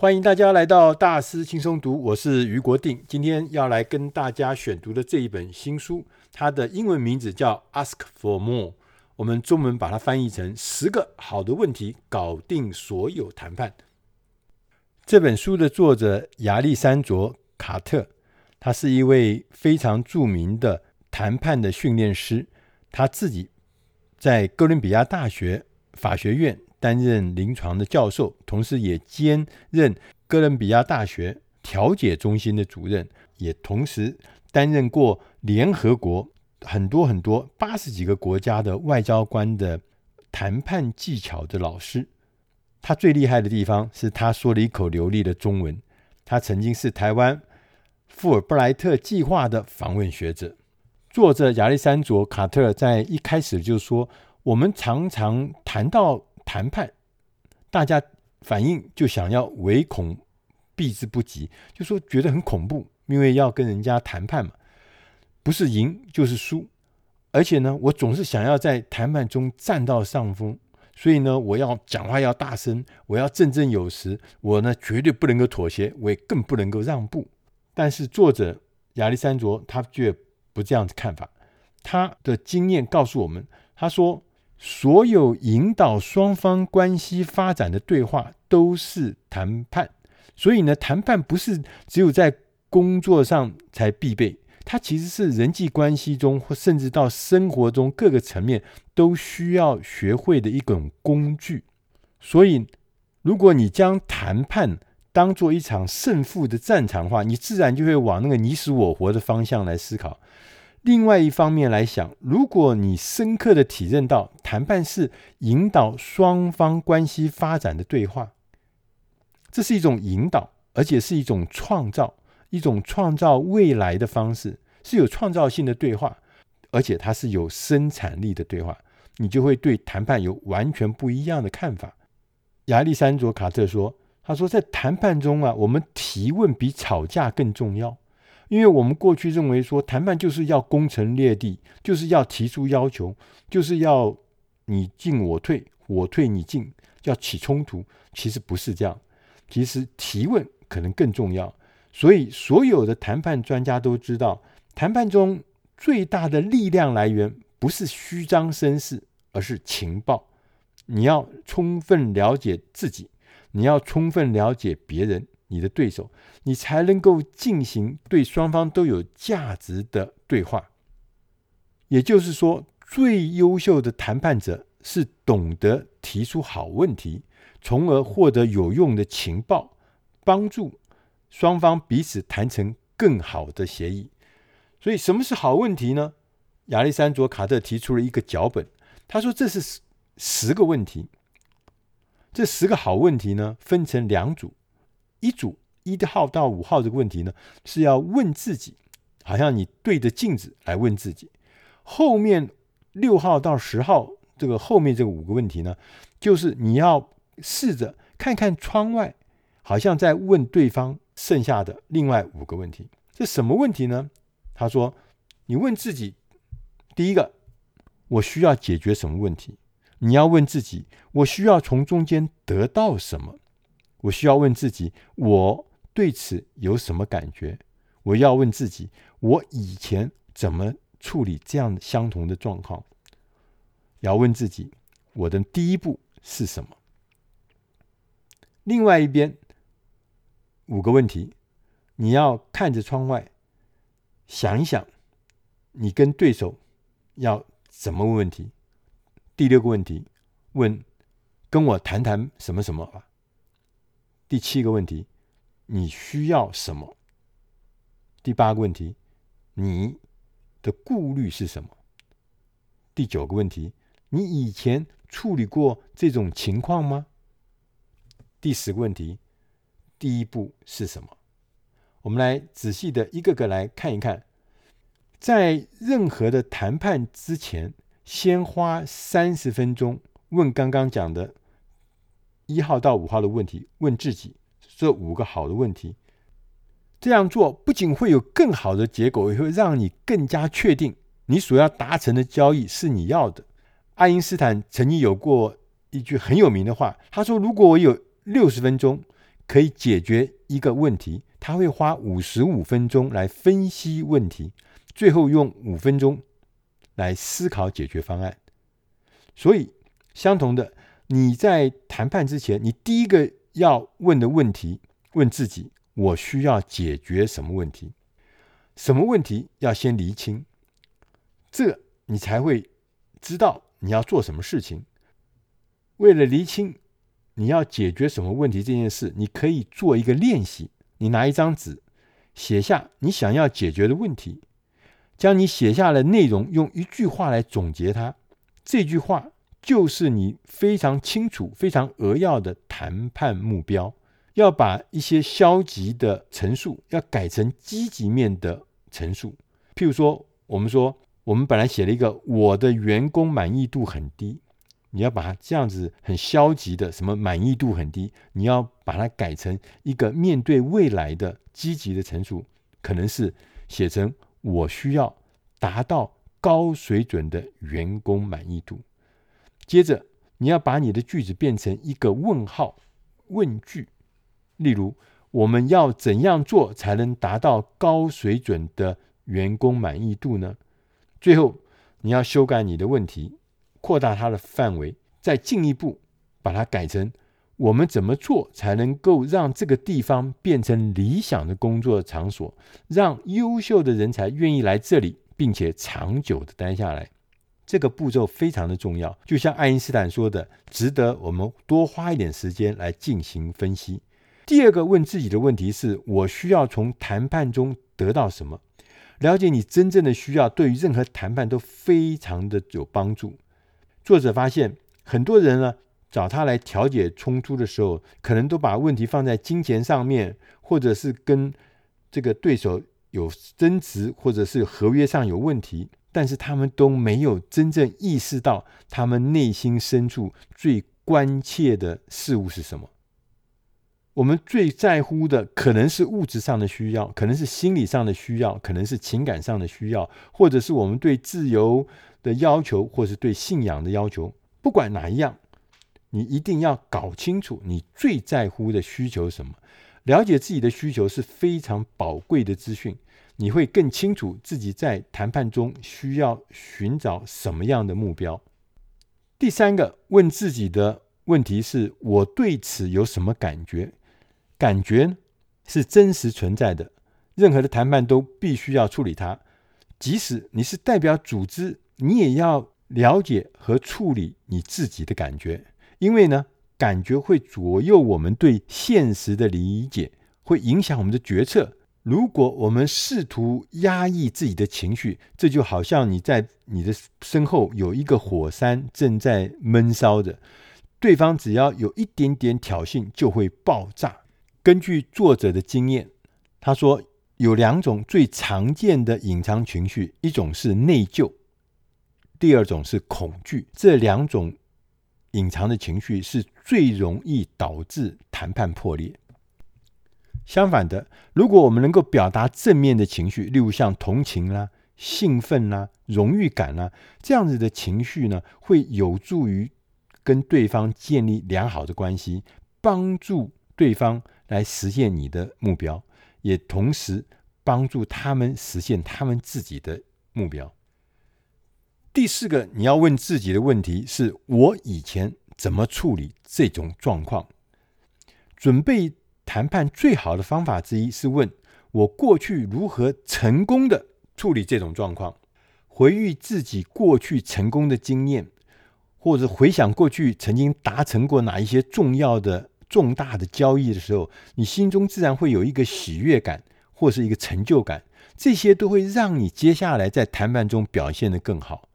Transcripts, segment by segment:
欢迎大家来到大师轻松读，我是余国定。今天要来跟大家选读的这一本新书，它的英文名字叫《Ask for More》，我们中文把它翻译成“十个好的问题，搞定所有谈判”。这本书的作者亚历山卓·卡特，他是一位非常著名的谈判的训练师，他自己在哥伦比亚大学法学院。担任临床的教授，同时也兼任哥伦比亚大学调解中心的主任，也同时担任过联合国很多很多八十几个国家的外交官的谈判技巧的老师。他最厉害的地方是他说了一口流利的中文。他曾经是台湾富尔布莱特计划的访问学者。作者亚历山卓·卡特在一开始就说：“我们常常谈到。”谈判，大家反应就想要唯恐避之不及，就说觉得很恐怖，因为要跟人家谈判嘛，不是赢就是输，而且呢，我总是想要在谈判中占到上风，所以呢，我要讲话要大声，我要振振有词，我呢绝对不能够妥协，我也更不能够让步。但是作者亚历山卓他却不这样子看法，他的经验告诉我们，他说。所有引导双方关系发展的对话都是谈判，所以呢，谈判不是只有在工作上才必备，它其实是人际关系中或甚至到生活中各个层面都需要学会的一种工具。所以，如果你将谈判当做一场胜负的战场的话，你自然就会往那个你死我活的方向来思考。另外一方面来想，如果你深刻的体认到谈判是引导双方关系发展的对话，这是一种引导，而且是一种创造，一种创造未来的方式，是有创造性的对话，而且它是有生产力的对话，你就会对谈判有完全不一样的看法。亚历山卓·卡特说：“他说在谈判中啊，我们提问比吵架更重要。”因为我们过去认为说，谈判就是要攻城略地，就是要提出要求，就是要你进我退，我退你进，要起冲突。其实不是这样，其实提问可能更重要。所以，所有的谈判专家都知道，谈判中最大的力量来源不是虚张声势，而是情报。你要充分了解自己，你要充分了解别人。你的对手，你才能够进行对双方都有价值的对话。也就是说，最优秀的谈判者是懂得提出好问题，从而获得有用的情报，帮助双方彼此谈成更好的协议。所以，什么是好问题呢？亚历山卓·卡特提出了一个脚本，他说这是十个问题。这十个好问题呢，分成两组。一组一号到五号这个问题呢，是要问自己，好像你对着镜子来问自己。后面六号到十号这个后面这五个问题呢，就是你要试着看看窗外，好像在问对方剩下的另外五个问题。这什么问题呢？他说，你问自己，第一个，我需要解决什么问题？你要问自己，我需要从中间得到什么？我需要问自己，我对此有什么感觉？我要问自己，我以前怎么处理这样相同的状况？要问自己，我的第一步是什么？另外一边，五个问题，你要看着窗外，想一想，你跟对手要怎么问问题？第六个问题，问，跟我谈谈什么什么吧。第七个问题，你需要什么？第八个问题，你的顾虑是什么？第九个问题，你以前处理过这种情况吗？第十个问题，第一步是什么？我们来仔细的一个个来看一看，在任何的谈判之前，先花三十分钟问刚刚讲的。一号到五号的问题，问自己这五个好的问题。这样做不仅会有更好的结果，也会让你更加确定你所要达成的交易是你要的。爱因斯坦曾经有过一句很有名的话，他说：“如果我有六十分钟可以解决一个问题，他会花五十五分钟来分析问题，最后用五分钟来思考解决方案。所以，相同的，你在谈判之前，你第一个要问的问题，问自己：我需要解决什么问题？什么问题要先厘清？这你才会知道你要做什么事情。为了厘清你要解决什么问题这件事，你可以做一个练习。你拿一张纸，写下你想要解决的问题，将你写下的内容用一句话来总结它。这句话就是你非常清楚、非常扼要的谈判目标。要把一些消极的陈述，要改成积极面的陈述。譬如说，我们说我们本来写了一个“我的员工满意度很低”，你要把它这样子很消极的什么满意度很低，你要把它改成一个面对未来的积极的陈述，可能是写成“我需要达到高水准的员工满意度”。接着，你要把你的句子变成一个问号问句。例如，我们要怎样做才能达到高水准的员工满意度呢？最后，你要修改你的问题，扩大它的范围，再进一步把它改成：我们怎么做才能够让这个地方变成理想的工作场所，让优秀的人才愿意来这里，并且长久的待下来？这个步骤非常的重要，就像爱因斯坦说的，值得我们多花一点时间来进行分析。第二个问自己的问题是：我需要从谈判中得到什么？了解你真正的需要，对于任何谈判都非常的有帮助。作者发现，很多人呢找他来调解冲突的时候，可能都把问题放在金钱上面，或者是跟这个对手有争执，或者是合约上有问题，但是他们都没有真正意识到他们内心深处最关切的事物是什么。我们最在乎的可能是物质上的需要，可能是心理上的需要，可能是情感上的需要，或者是我们对自由的要求，或是对信仰的要求。不管哪一样，你一定要搞清楚你最在乎的需求是什么。了解自己的需求是非常宝贵的资讯，你会更清楚自己在谈判中需要寻找什么样的目标。第三个问自己的问题是：我对此有什么感觉？感觉是真实存在的，任何的谈判都必须要处理它。即使你是代表组织，你也要了解和处理你自己的感觉，因为呢，感觉会左右我们对现实的理解，会影响我们的决策。如果我们试图压抑自己的情绪，这就好像你在你的身后有一个火山正在闷烧着，对方只要有一点点挑衅，就会爆炸。根据作者的经验，他说有两种最常见的隐藏情绪，一种是内疚，第二种是恐惧。这两种隐藏的情绪是最容易导致谈判破裂。相反的，如果我们能够表达正面的情绪，例如像同情啦、兴奋啦、荣誉感啦，这样子的情绪呢，会有助于跟对方建立良好的关系，帮助对方。来实现你的目标，也同时帮助他们实现他们自己的目标。第四个你要问自己的问题是：我以前怎么处理这种状况？准备谈判最好的方法之一是问我过去如何成功的处理这种状况，回忆自己过去成功的经验，或者回想过去曾经达成过哪一些重要的。重大的交易的时候，你心中自然会有一个喜悦感，或是一个成就感，这些都会让你接下来在谈判中表现得更好。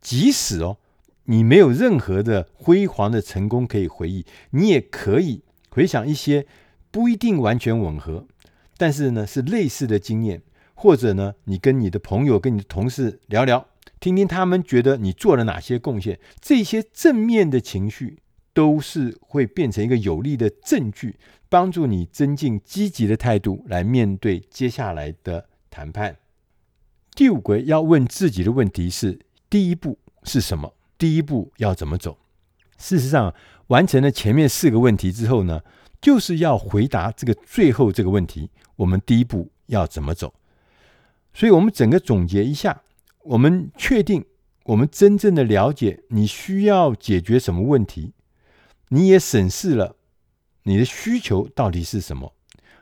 即使哦，你没有任何的辉煌的成功可以回忆，你也可以回想一些不一定完全吻合，但是呢是类似的经验，或者呢你跟你的朋友、跟你的同事聊聊，听听他们觉得你做了哪些贡献，这些正面的情绪。都是会变成一个有力的证据，帮助你增进积极的态度来面对接下来的谈判。第五个要问自己的问题是：第一步是什么？第一步要怎么走？事实上，完成了前面四个问题之后呢，就是要回答这个最后这个问题：我们第一步要怎么走？所以，我们整个总结一下，我们确定我们真正的了解你需要解决什么问题，你也审视了你的需求到底是什么，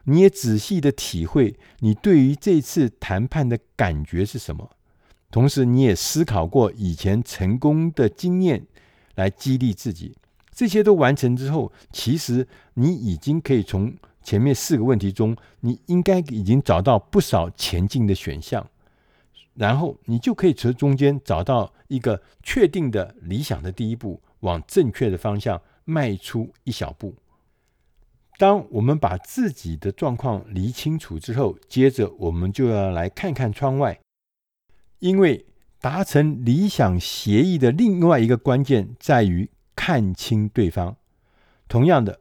你也仔细的体会你对于这次谈判的感觉是什么，同时你也思考过以前成功的经验。来激励自己，这些都完成之后，其实你已经可以从前面四个问题中，你应该已经找到不少前进的选项，然后你就可以从中间找到一个确定的理想的第一步，往正确的方向迈出一小步。当我们把自己的状况理清楚之后，接着我们就要来看看窗外，因为。达成理想协议的另外一个关键在于看清对方。同样的，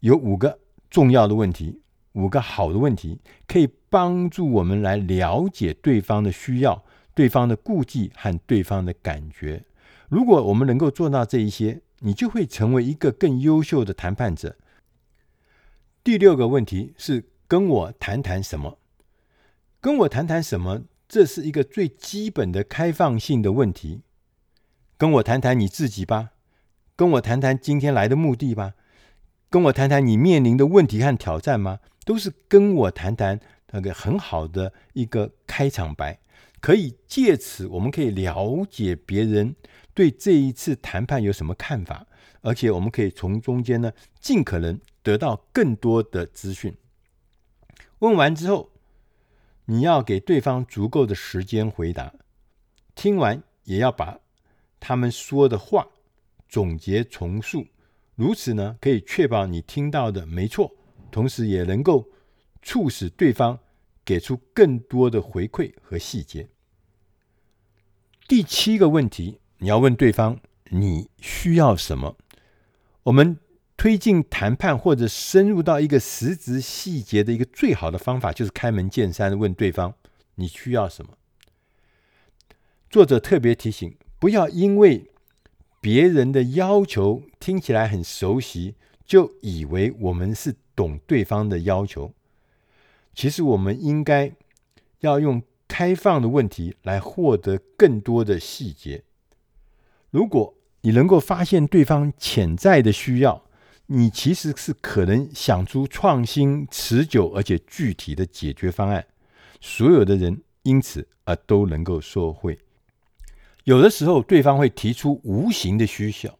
有五个重要的问题，五个好的问题，可以帮助我们来了解对方的需要、对方的顾忌和对方的感觉。如果我们能够做到这一些，你就会成为一个更优秀的谈判者。第六个问题是跟我谈谈什么？跟我谈谈什么？这是一个最基本的开放性的问题。跟我谈谈你自己吧，跟我谈谈今天来的目的吧，跟我谈谈你面临的问题和挑战吗？都是跟我谈谈那个很好的一个开场白，可以借此我们可以了解别人对这一次谈判有什么看法，而且我们可以从中间呢尽可能得到更多的资讯。问完之后。你要给对方足够的时间回答，听完也要把他们说的话总结重述，如此呢，可以确保你听到的没错，同时也能够促使对方给出更多的回馈和细节。第七个问题，你要问对方你需要什么？我们。推进谈判或者深入到一个实质细节的一个最好的方法，就是开门见山的问对方你需要什么。作者特别提醒，不要因为别人的要求听起来很熟悉，就以为我们是懂对方的要求。其实我们应该要用开放的问题来获得更多的细节。如果你能够发现对方潜在的需要，你其实是可能想出创新、持久而且具体的解决方案，所有的人因此而都能够受惠。有的时候，对方会提出无形的需求，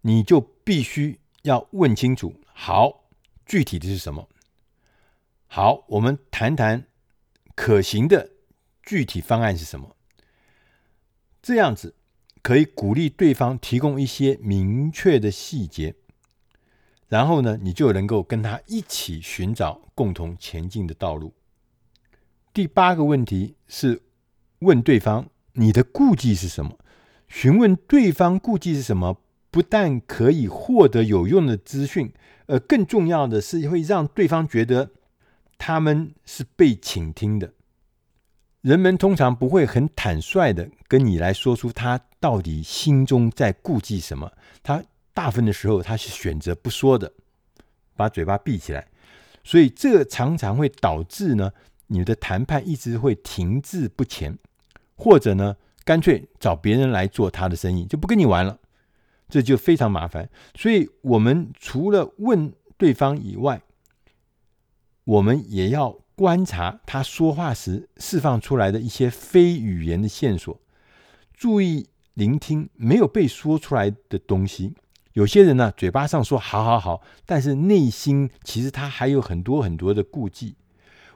你就必须要问清楚：好，具体的是什么？好，我们谈谈可行的具体方案是什么？这样子可以鼓励对方提供一些明确的细节。然后呢，你就能够跟他一起寻找共同前进的道路。第八个问题是问对方你的顾忌是什么？询问对方顾忌是什么，不但可以获得有用的资讯，而更重要的是会让对方觉得他们是被倾听的。人们通常不会很坦率的跟你来说出他到底心中在顾忌什么，他。大部分的时候，他是选择不说的，把嘴巴闭起来，所以这常常会导致呢，你的谈判一直会停滞不前，或者呢，干脆找别人来做他的生意，就不跟你玩了，这就非常麻烦。所以，我们除了问对方以外，我们也要观察他说话时释放出来的一些非语言的线索，注意聆听没有被说出来的东西。有些人呢，嘴巴上说好好好，但是内心其实他还有很多很多的顾忌。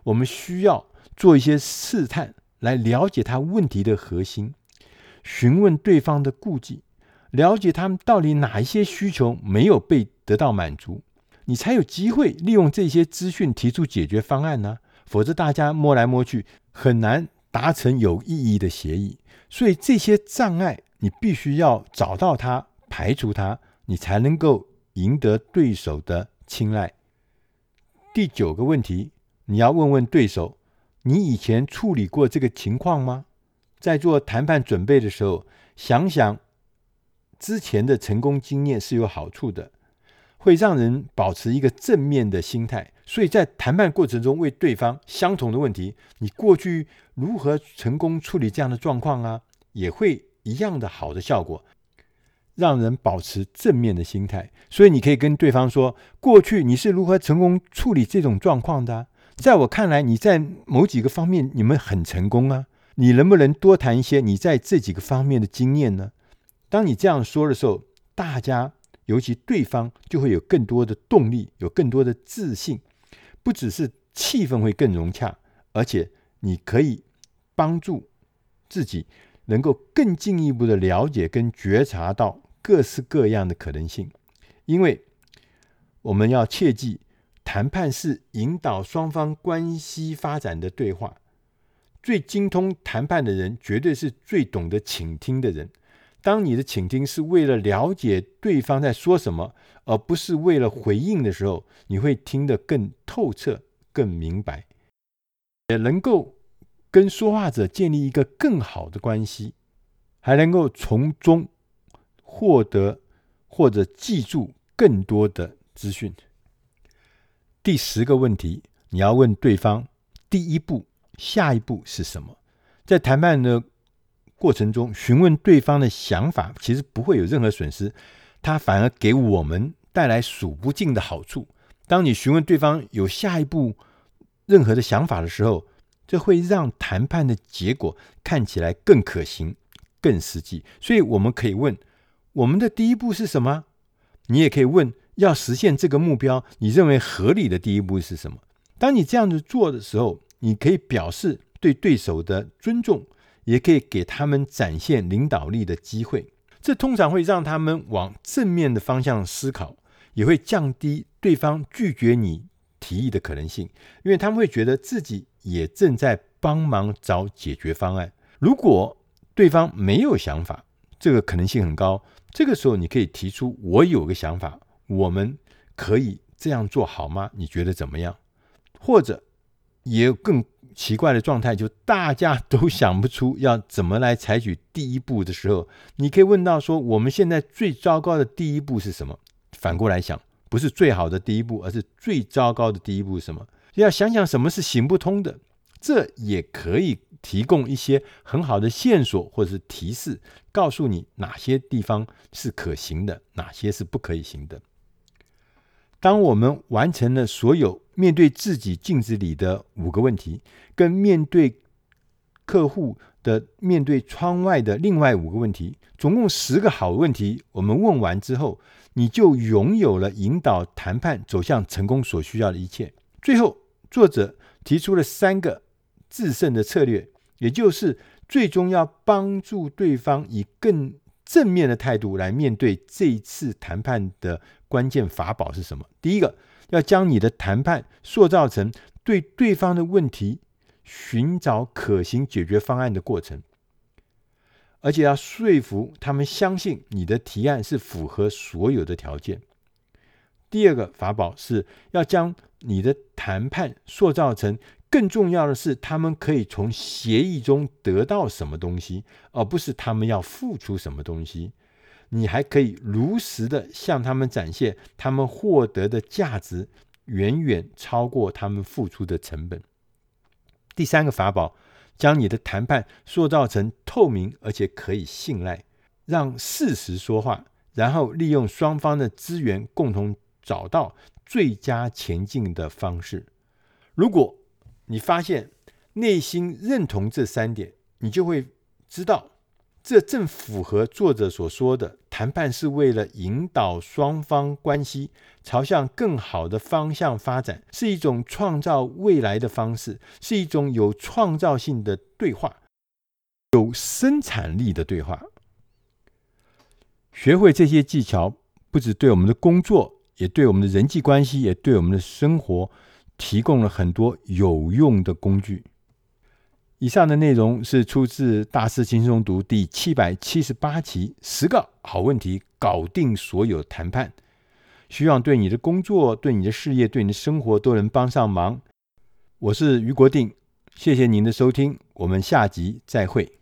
我们需要做一些试探，来了解他问题的核心，询问对方的顾忌，了解他们到底哪一些需求没有被得到满足，你才有机会利用这些资讯提出解决方案呢。否则大家摸来摸去，很难达成有意义的协议。所以这些障碍，你必须要找到它，排除它。你才能够赢得对手的青睐。第九个问题，你要问问对手：你以前处理过这个情况吗？在做谈判准备的时候，想想之前的成功经验是有好处的，会让人保持一个正面的心态。所以在谈判过程中，为对方相同的问题，你过去如何成功处理这样的状况啊，也会一样的好的效果，让人保持正面的心态。所以你可以跟对方说，过去你是如何成功处理这种状况的？在我看来，你在某几个方面你们很成功啊。你能不能多谈一些你在这几个方面的经验呢？当你这样说的时候，大家尤其对方就会有更多的动力，有更多的自信。不只是气氛会更融洽，而且你可以帮助自己能够更进一步的了解跟觉察到各式各样的可能性。因为我们要切记，谈判是引导双方关系发展的对话。最精通谈判的人，绝对是最懂得倾听的人。当你的倾听是为了了解对方在说什么，而不是为了回应的时候，你会听得更透彻、更明白，也能够跟说话者建立一个更好的关系，还能够从中获得或者记住更多的资讯。第十个问题，你要问对方：第一步、下一步是什么？在谈判的过程中，询问对方的想法，其实不会有任何损失，它反而给我们。带来数不尽的好处。当你询问对方有下一步任何的想法的时候，这会让谈判的结果看起来更可行、更实际。所以，我们可以问：我们的第一步是什么？你也可以问：要实现这个目标，你认为合理的第一步是什么？当你这样子做的时候，你可以表示对对手的尊重，也可以给他们展现领导力的机会。这通常会让他们往正面的方向思考，也会降低对方拒绝你提议的可能性，因为他们会觉得自己也正在帮忙找解决方案。如果对方没有想法，这个可能性很高。这个时候，你可以提出：“我有个想法，我们可以这样做好吗？你觉得怎么样？”或者也有更。奇怪的状态，就大家都想不出要怎么来采取第一步的时候，你可以问到说：我们现在最糟糕的第一步是什么？反过来想，不是最好的第一步，而是最糟糕的第一步是什么？要想想什么是行不通的，这也可以提供一些很好的线索或者是提示，告诉你哪些地方是可行的，哪些是不可以行的。当我们完成了所有面对自己镜子里的五个问题，跟面对客户的面对窗外的另外五个问题，总共十个好问题，我们问完之后，你就拥有了引导谈判走向成功所需要的一切。最后，作者提出了三个制胜的策略，也就是最终要帮助对方以更正面的态度来面对这一次谈判的关键法宝是什么？第一个，要将你的谈判塑造成对对方的问题寻找可行解决方案的过程，而且要说服他们相信你的提案是符合所有的条件。第二个法宝是要将你的谈判塑造成。更重要的是，他们可以从协议中得到什么东西，而不是他们要付出什么东西。你还可以如实的向他们展现，他们获得的价值远远超过他们付出的成本。第三个法宝，将你的谈判塑造成透明而且可以信赖，让事实说话，然后利用双方的资源，共同找到最佳前进的方式。如果你发现内心认同这三点，你就会知道，这正符合作者所说的：谈判是为了引导双方关系朝向更好的方向发展，是一种创造未来的方式，是一种有创造性的对话，有生产力的对话。学会这些技巧，不只对我们的工作，也对我们的人际关系，也对我们的生活。提供了很多有用的工具。以上的内容是出自《大师轻松读》第七百七十八期，十个好问题搞定所有谈判，希望对你的工作、对你的事业、对你的生活都能帮上忙。我是于国定，谢谢您的收听，我们下集再会。